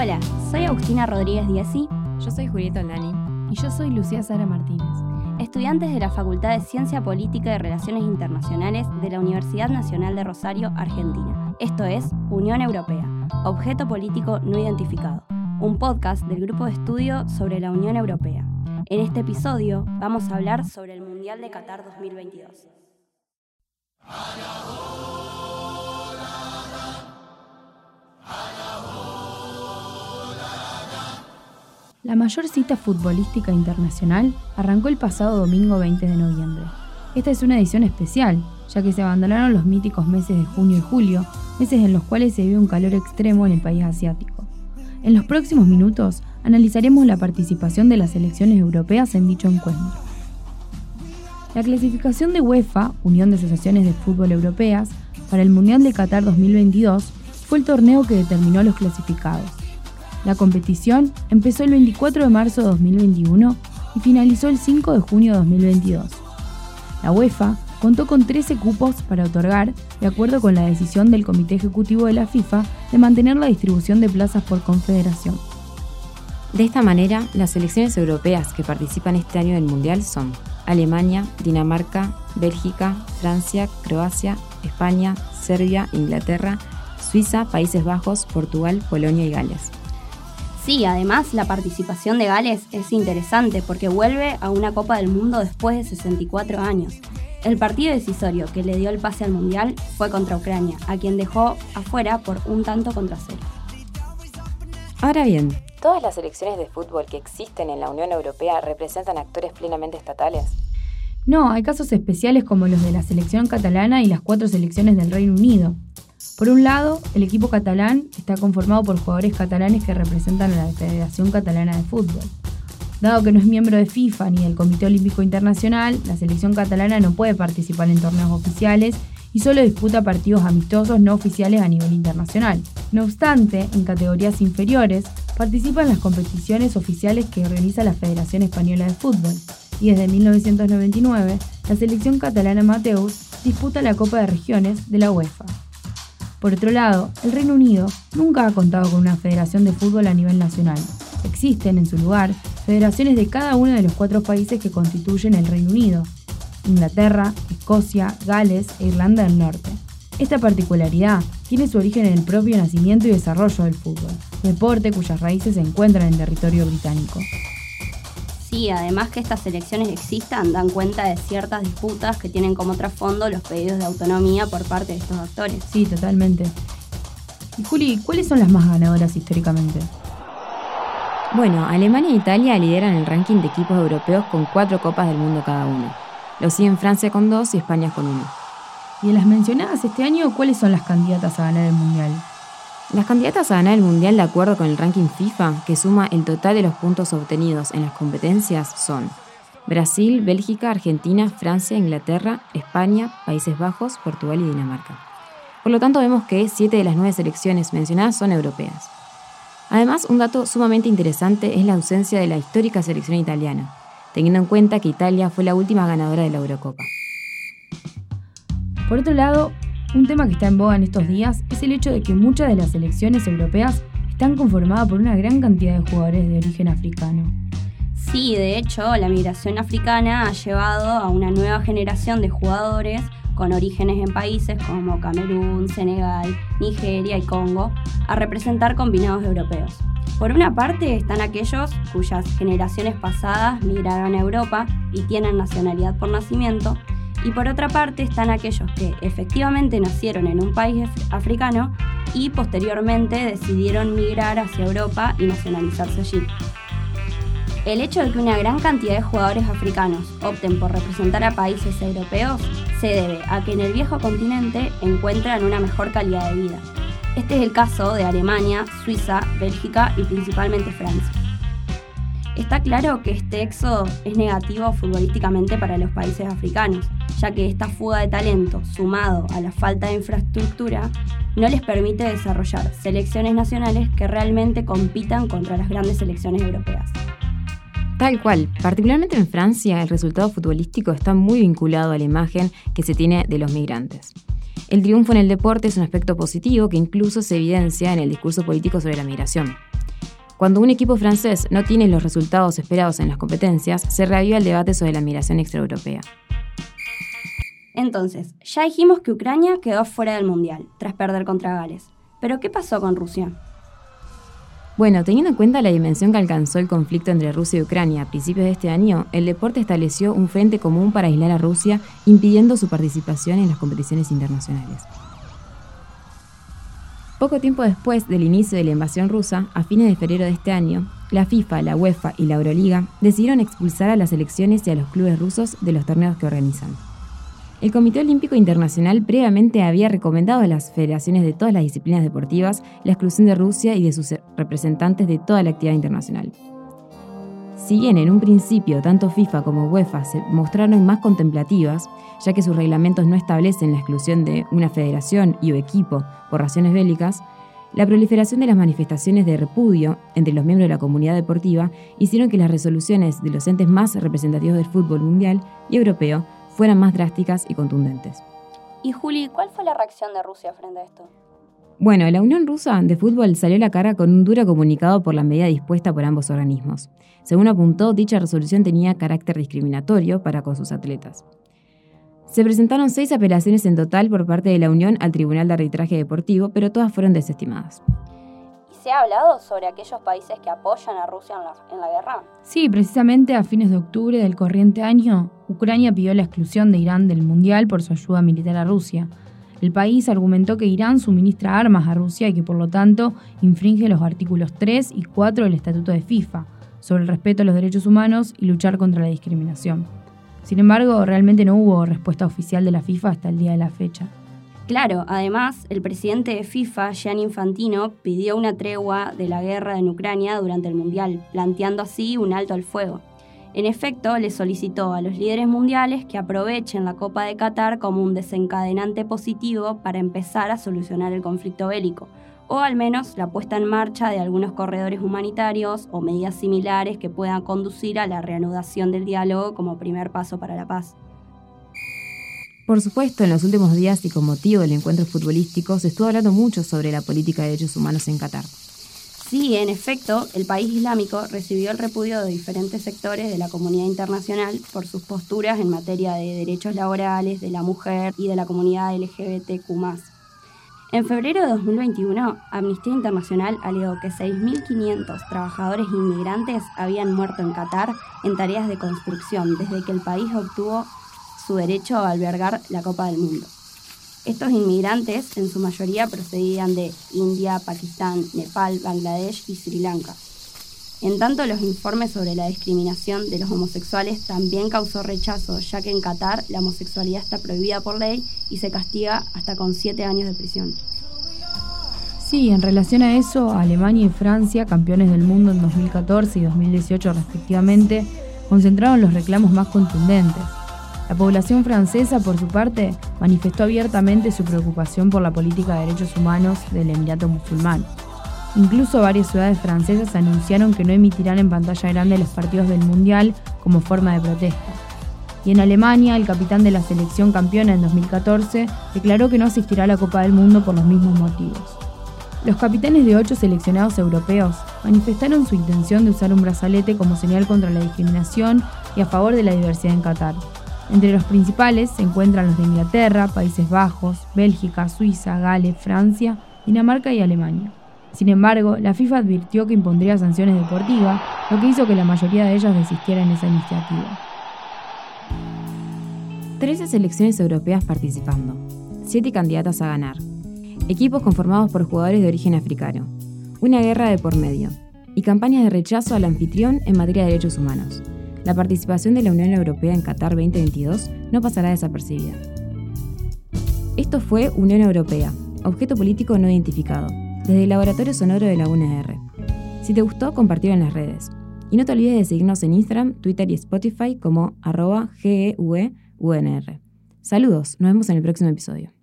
Hola, soy Agustina Rodríguez Diesi. Yo soy Julieta Olani. Y yo soy Lucía Sara Martínez. Estudiantes de la Facultad de Ciencia Política y Relaciones Internacionales de la Universidad Nacional de Rosario, Argentina. Esto es Unión Europea, Objeto Político No Identificado, un podcast del Grupo de Estudio sobre la Unión Europea. En este episodio vamos a hablar sobre el Mundial de Qatar 2022. La mayor cita futbolística internacional arrancó el pasado domingo 20 de noviembre. Esta es una edición especial, ya que se abandonaron los míticos meses de junio y julio, meses en los cuales se vive un calor extremo en el país asiático. En los próximos minutos analizaremos la participación de las selecciones europeas en dicho encuentro. La clasificación de UEFA, Unión de Asociaciones de Fútbol Europeas, para el Mundial de Qatar 2022 fue el torneo que determinó los clasificados. La competición empezó el 24 de marzo de 2021 y finalizó el 5 de junio de 2022. La UEFA contó con 13 cupos para otorgar, de acuerdo con la decisión del Comité Ejecutivo de la FIFA de mantener la distribución de plazas por confederación. De esta manera, las selecciones europeas que participan este año del Mundial son Alemania, Dinamarca, Bélgica, Francia, Croacia, España, Serbia, Inglaterra, Suiza, Países Bajos, Portugal, Polonia y Gales. Sí, además la participación de Gales es interesante porque vuelve a una Copa del Mundo después de 64 años. El partido decisorio que le dio el pase al Mundial fue contra Ucrania, a quien dejó afuera por un tanto contra cero. Ahora bien, ¿todas las selecciones de fútbol que existen en la Unión Europea representan actores plenamente estatales? No, hay casos especiales como los de la selección catalana y las cuatro selecciones del Reino Unido. Por un lado, el equipo catalán está conformado por jugadores catalanes que representan a la Federación Catalana de Fútbol. Dado que no es miembro de FIFA ni del Comité Olímpico Internacional, la selección catalana no puede participar en torneos oficiales y solo disputa partidos amistosos no oficiales a nivel internacional. No obstante, en categorías inferiores, participa en las competiciones oficiales que organiza la Federación Española de Fútbol, y desde 1999, la selección catalana Mateus disputa la Copa de Regiones de la UEFA. Por otro lado, el Reino Unido nunca ha contado con una federación de fútbol a nivel nacional. Existen, en su lugar, federaciones de cada uno de los cuatro países que constituyen el Reino Unido, Inglaterra, Escocia, Gales e Irlanda del Norte. Esta particularidad tiene su origen en el propio nacimiento y desarrollo del fútbol, deporte cuyas raíces se encuentran en territorio británico. Sí, además que estas elecciones existan, dan cuenta de ciertas disputas que tienen como trasfondo los pedidos de autonomía por parte de estos actores. Sí, totalmente. Y Juli, ¿cuáles son las más ganadoras históricamente? Bueno, Alemania e Italia lideran el ranking de equipos europeos con cuatro copas del mundo cada uno. Lo siguen Francia con dos y España con uno. Y de las mencionadas este año, ¿cuáles son las candidatas a ganar el Mundial? Las candidatas a ganar el Mundial de acuerdo con el ranking FIFA, que suma el total de los puntos obtenidos en las competencias, son Brasil, Bélgica, Argentina, Francia, Inglaterra, España, Países Bajos, Portugal y Dinamarca. Por lo tanto, vemos que siete de las nueve selecciones mencionadas son europeas. Además, un dato sumamente interesante es la ausencia de la histórica selección italiana, teniendo en cuenta que Italia fue la última ganadora de la Eurocopa. Por otro lado, un tema que está en boga en estos días es el hecho de que muchas de las selecciones europeas están conformadas por una gran cantidad de jugadores de origen africano. Sí, de hecho, la migración africana ha llevado a una nueva generación de jugadores con orígenes en países como Camerún, Senegal, Nigeria y Congo a representar combinados europeos. Por una parte están aquellos cuyas generaciones pasadas migraron a Europa y tienen nacionalidad por nacimiento, y por otra parte están aquellos que efectivamente nacieron en un país africano y posteriormente decidieron migrar hacia Europa y nacionalizarse allí. El hecho de que una gran cantidad de jugadores africanos opten por representar a países europeos se debe a que en el viejo continente encuentran una mejor calidad de vida. Este es el caso de Alemania, Suiza, Bélgica y principalmente Francia. Está claro que este éxodo es negativo futbolísticamente para los países africanos, ya que esta fuga de talento, sumado a la falta de infraestructura, no les permite desarrollar selecciones nacionales que realmente compitan contra las grandes selecciones europeas. Tal cual, particularmente en Francia, el resultado futbolístico está muy vinculado a la imagen que se tiene de los migrantes. El triunfo en el deporte es un aspecto positivo que incluso se evidencia en el discurso político sobre la migración. Cuando un equipo francés no tiene los resultados esperados en las competencias, se reaviva el debate sobre la migración extraeuropea. Entonces, ya dijimos que Ucrania quedó fuera del Mundial, tras perder contra Gales. Pero ¿qué pasó con Rusia? Bueno, teniendo en cuenta la dimensión que alcanzó el conflicto entre Rusia y Ucrania a principios de este año, el deporte estableció un frente común para aislar a Rusia, impidiendo su participación en las competiciones internacionales. Poco tiempo después del inicio de la invasión rusa, a fines de febrero de este año, la FIFA, la UEFA y la Euroliga decidieron expulsar a las selecciones y a los clubes rusos de los torneos que organizan. El Comité Olímpico Internacional previamente había recomendado a las federaciones de todas las disciplinas deportivas la exclusión de Rusia y de sus representantes de toda la actividad internacional. Si bien en un principio tanto FIFA como UEFA se mostraron más contemplativas, ya que sus reglamentos no establecen la exclusión de una federación y o equipo por razones bélicas, la proliferación de las manifestaciones de repudio entre los miembros de la comunidad deportiva hicieron que las resoluciones de los entes más representativos del fútbol mundial y europeo fueran más drásticas y contundentes. Y Juli, ¿cuál fue la reacción de Rusia frente a esto? Bueno, la Unión Rusa de Fútbol salió a la cara con un duro comunicado por la medida dispuesta por ambos organismos. Según apuntó, dicha resolución tenía carácter discriminatorio para con sus atletas. Se presentaron seis apelaciones en total por parte de la Unión al Tribunal de Arbitraje Deportivo, pero todas fueron desestimadas. ¿Y se ha hablado sobre aquellos países que apoyan a Rusia en la, en la guerra? Sí, precisamente a fines de octubre del corriente año, Ucrania pidió la exclusión de Irán del Mundial por su ayuda militar a Rusia. El país argumentó que Irán suministra armas a Rusia y que por lo tanto infringe los artículos 3 y 4 del Estatuto de FIFA sobre el respeto a los derechos humanos y luchar contra la discriminación. Sin embargo, realmente no hubo respuesta oficial de la FIFA hasta el día de la fecha. Claro, además, el presidente de FIFA, Gianni Infantino, pidió una tregua de la guerra en Ucrania durante el Mundial, planteando así un alto al fuego. En efecto, le solicitó a los líderes mundiales que aprovechen la Copa de Qatar como un desencadenante positivo para empezar a solucionar el conflicto bélico, o al menos la puesta en marcha de algunos corredores humanitarios o medidas similares que puedan conducir a la reanudación del diálogo como primer paso para la paz. Por supuesto, en los últimos días y con motivo del encuentro futbolístico se estuvo hablando mucho sobre la política de derechos humanos en Qatar. Sí, en efecto, el país islámico recibió el repudio de diferentes sectores de la comunidad internacional por sus posturas en materia de derechos laborales, de la mujer y de la comunidad LGBTQ. En febrero de 2021, Amnistía Internacional alegó que 6.500 trabajadores inmigrantes habían muerto en Qatar en tareas de construcción desde que el país obtuvo su derecho a albergar la Copa del Mundo. Estos inmigrantes en su mayoría procedían de India, Pakistán, Nepal, Bangladesh y Sri Lanka. En tanto, los informes sobre la discriminación de los homosexuales también causó rechazo, ya que en Qatar la homosexualidad está prohibida por ley y se castiga hasta con siete años de prisión. Sí, en relación a eso, Alemania y Francia, campeones del mundo en 2014 y 2018 respectivamente, concentraron los reclamos más contundentes. La población francesa, por su parte, manifestó abiertamente su preocupación por la política de derechos humanos del Emirato musulmán. Incluso varias ciudades francesas anunciaron que no emitirán en pantalla grande los partidos del Mundial como forma de protesta. Y en Alemania, el capitán de la selección campeona en 2014 declaró que no asistirá a la Copa del Mundo por los mismos motivos. Los capitanes de ocho seleccionados europeos manifestaron su intención de usar un brazalete como señal contra la discriminación y a favor de la diversidad en Qatar. Entre los principales se encuentran los de Inglaterra, Países Bajos, Bélgica, Suiza, Gales, Francia, Dinamarca y Alemania. Sin embargo, la FIFA advirtió que impondría sanciones deportivas, lo que hizo que la mayoría de ellas desistieran en esa iniciativa. 13 selecciones europeas participando, 7 candidatas a ganar, equipos conformados por jugadores de origen africano, una guerra de por medio. Y campañas de rechazo al anfitrión en materia de derechos humanos la participación de la Unión Europea en Qatar 2022 no pasará desapercibida. Esto fue Unión Europea, objeto político no identificado, desde el Laboratorio Sonoro de la UNR. Si te gustó, compartirlo en las redes. Y no te olvides de seguirnos en Instagram, Twitter y Spotify como arroba GEUEUNR. Saludos, nos vemos en el próximo episodio.